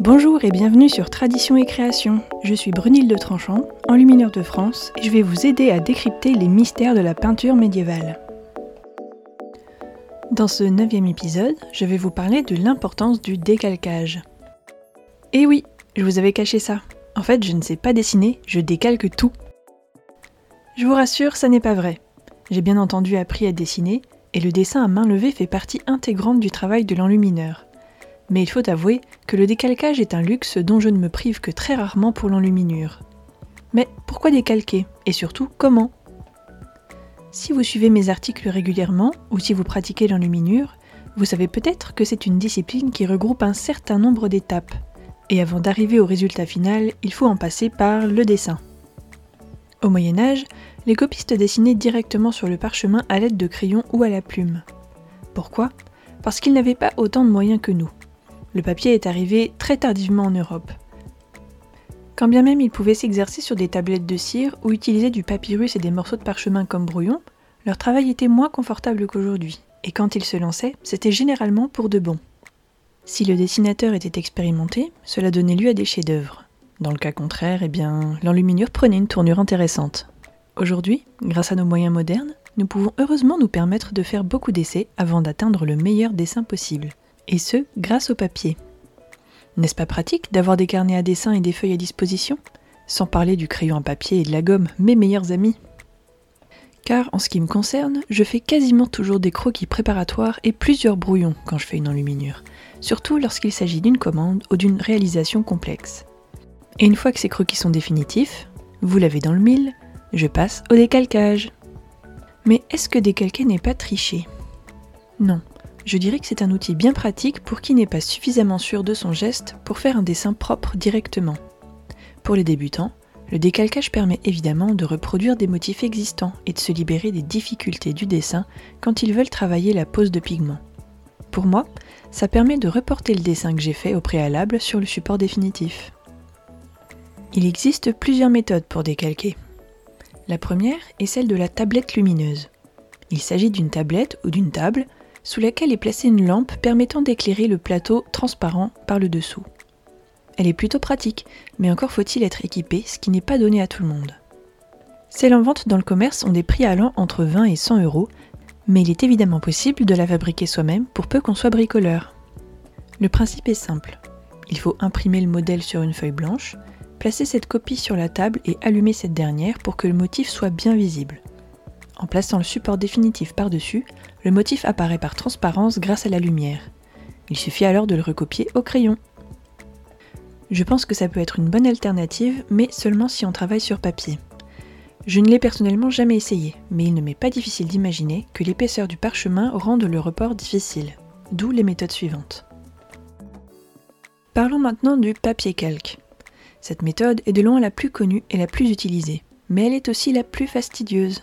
Bonjour et bienvenue sur Tradition et Création. Je suis Brunilde de Tranchant, enlumineur de France, et je vais vous aider à décrypter les mystères de la peinture médiévale. Dans ce neuvième épisode, je vais vous parler de l'importance du décalcage. Et oui, je vous avais caché ça. En fait, je ne sais pas dessiner, je décalque tout. Je vous rassure, ça n'est pas vrai. J'ai bien entendu appris à dessiner, et le dessin à main levée fait partie intégrante du travail de l'enlumineur. Mais il faut avouer que le décalcage est un luxe dont je ne me prive que très rarement pour l'enluminure. Mais pourquoi décalquer? Et surtout, comment? Si vous suivez mes articles régulièrement, ou si vous pratiquez l'enluminure, vous savez peut-être que c'est une discipline qui regroupe un certain nombre d'étapes. Et avant d'arriver au résultat final, il faut en passer par le dessin. Au Moyen Âge, les copistes dessinaient directement sur le parchemin à l'aide de crayons ou à la plume. Pourquoi? Parce qu'ils n'avaient pas autant de moyens que nous le papier est arrivé très tardivement en Europe. Quand bien même il pouvait s'exercer sur des tablettes de cire ou utiliser du papyrus et des morceaux de parchemin comme brouillon, leur travail était moins confortable qu'aujourd'hui, et quand ils se lançaient, c'était généralement pour de bon. Si le dessinateur était expérimenté, cela donnait lieu à des chefs-d'œuvre. Dans le cas contraire, eh bien, l'enluminure prenait une tournure intéressante. Aujourd'hui, grâce à nos moyens modernes, nous pouvons heureusement nous permettre de faire beaucoup d'essais avant d'atteindre le meilleur dessin possible et ce, grâce au papier. N'est-ce pas pratique d'avoir des carnets à dessin et des feuilles à disposition? Sans parler du crayon à papier et de la gomme, mes meilleurs amis. Car en ce qui me concerne, je fais quasiment toujours des croquis préparatoires et plusieurs brouillons quand je fais une enluminure, surtout lorsqu'il s'agit d'une commande ou d'une réalisation complexe. Et une fois que ces croquis sont définitifs, vous l'avez dans le mille, je passe au décalcage. Mais est-ce que décalquer n'est pas tricher? Non, je dirais que c'est un outil bien pratique pour qui n'est pas suffisamment sûr de son geste pour faire un dessin propre directement. Pour les débutants, le décalcage permet évidemment de reproduire des motifs existants et de se libérer des difficultés du dessin quand ils veulent travailler la pose de pigments. Pour moi, ça permet de reporter le dessin que j'ai fait au préalable sur le support définitif. Il existe plusieurs méthodes pour décalquer. La première est celle de la tablette lumineuse. Il s'agit d'une tablette ou d'une table sous laquelle est placée une lampe permettant d'éclairer le plateau transparent par le dessous. Elle est plutôt pratique, mais encore faut-il être équipé, ce qui n'est pas donné à tout le monde. Celles en vente dans le commerce ont des prix allant entre 20 et 100 euros, mais il est évidemment possible de la fabriquer soi-même pour peu qu'on soit bricoleur. Le principe est simple. Il faut imprimer le modèle sur une feuille blanche, placer cette copie sur la table et allumer cette dernière pour que le motif soit bien visible. En plaçant le support définitif par-dessus, le motif apparaît par transparence grâce à la lumière. Il suffit alors de le recopier au crayon. Je pense que ça peut être une bonne alternative, mais seulement si on travaille sur papier. Je ne l'ai personnellement jamais essayé, mais il ne m'est pas difficile d'imaginer que l'épaisseur du parchemin rende le report difficile, d'où les méthodes suivantes. Parlons maintenant du papier calque. Cette méthode est de loin la plus connue et la plus utilisée, mais elle est aussi la plus fastidieuse.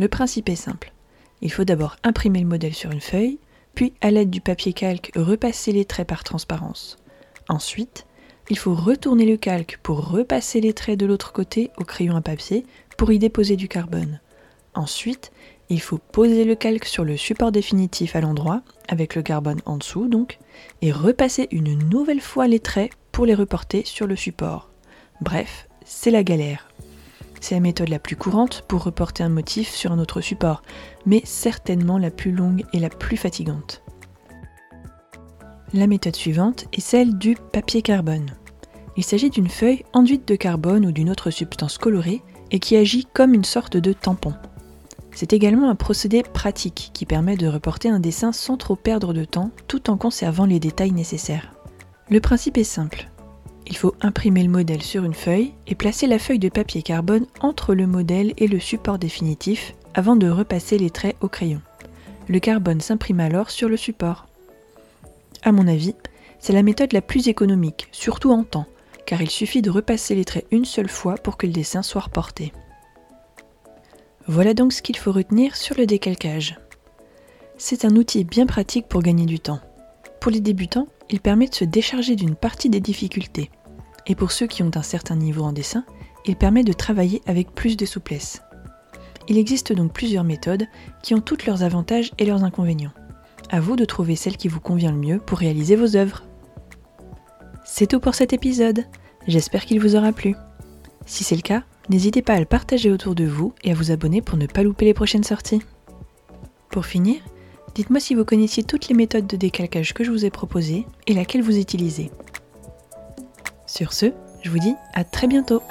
Le principe est simple. Il faut d'abord imprimer le modèle sur une feuille, puis à l'aide du papier calque repasser les traits par transparence. Ensuite, il faut retourner le calque pour repasser les traits de l'autre côté au crayon à papier pour y déposer du carbone. Ensuite, il faut poser le calque sur le support définitif à l'endroit, avec le carbone en dessous donc, et repasser une nouvelle fois les traits pour les reporter sur le support. Bref, c'est la galère. C'est la méthode la plus courante pour reporter un motif sur un autre support, mais certainement la plus longue et la plus fatigante. La méthode suivante est celle du papier carbone. Il s'agit d'une feuille enduite de carbone ou d'une autre substance colorée et qui agit comme une sorte de tampon. C'est également un procédé pratique qui permet de reporter un dessin sans trop perdre de temps tout en conservant les détails nécessaires. Le principe est simple. Il faut imprimer le modèle sur une feuille et placer la feuille de papier carbone entre le modèle et le support définitif avant de repasser les traits au crayon. Le carbone s'imprime alors sur le support. À mon avis, c'est la méthode la plus économique, surtout en temps, car il suffit de repasser les traits une seule fois pour que le dessin soit reporté. Voilà donc ce qu'il faut retenir sur le décalcage. C'est un outil bien pratique pour gagner du temps. Pour les débutants, il permet de se décharger d'une partie des difficultés et pour ceux qui ont un certain niveau en dessin, il permet de travailler avec plus de souplesse. Il existe donc plusieurs méthodes qui ont toutes leurs avantages et leurs inconvénients. À vous de trouver celle qui vous convient le mieux pour réaliser vos œuvres. C'est tout pour cet épisode. J'espère qu'il vous aura plu. Si c'est le cas, n'hésitez pas à le partager autour de vous et à vous abonner pour ne pas louper les prochaines sorties. Pour finir, dites-moi si vous connaissiez toutes les méthodes de décalcage que je vous ai proposées et laquelle vous utilisez. Sur ce, je vous dis à très bientôt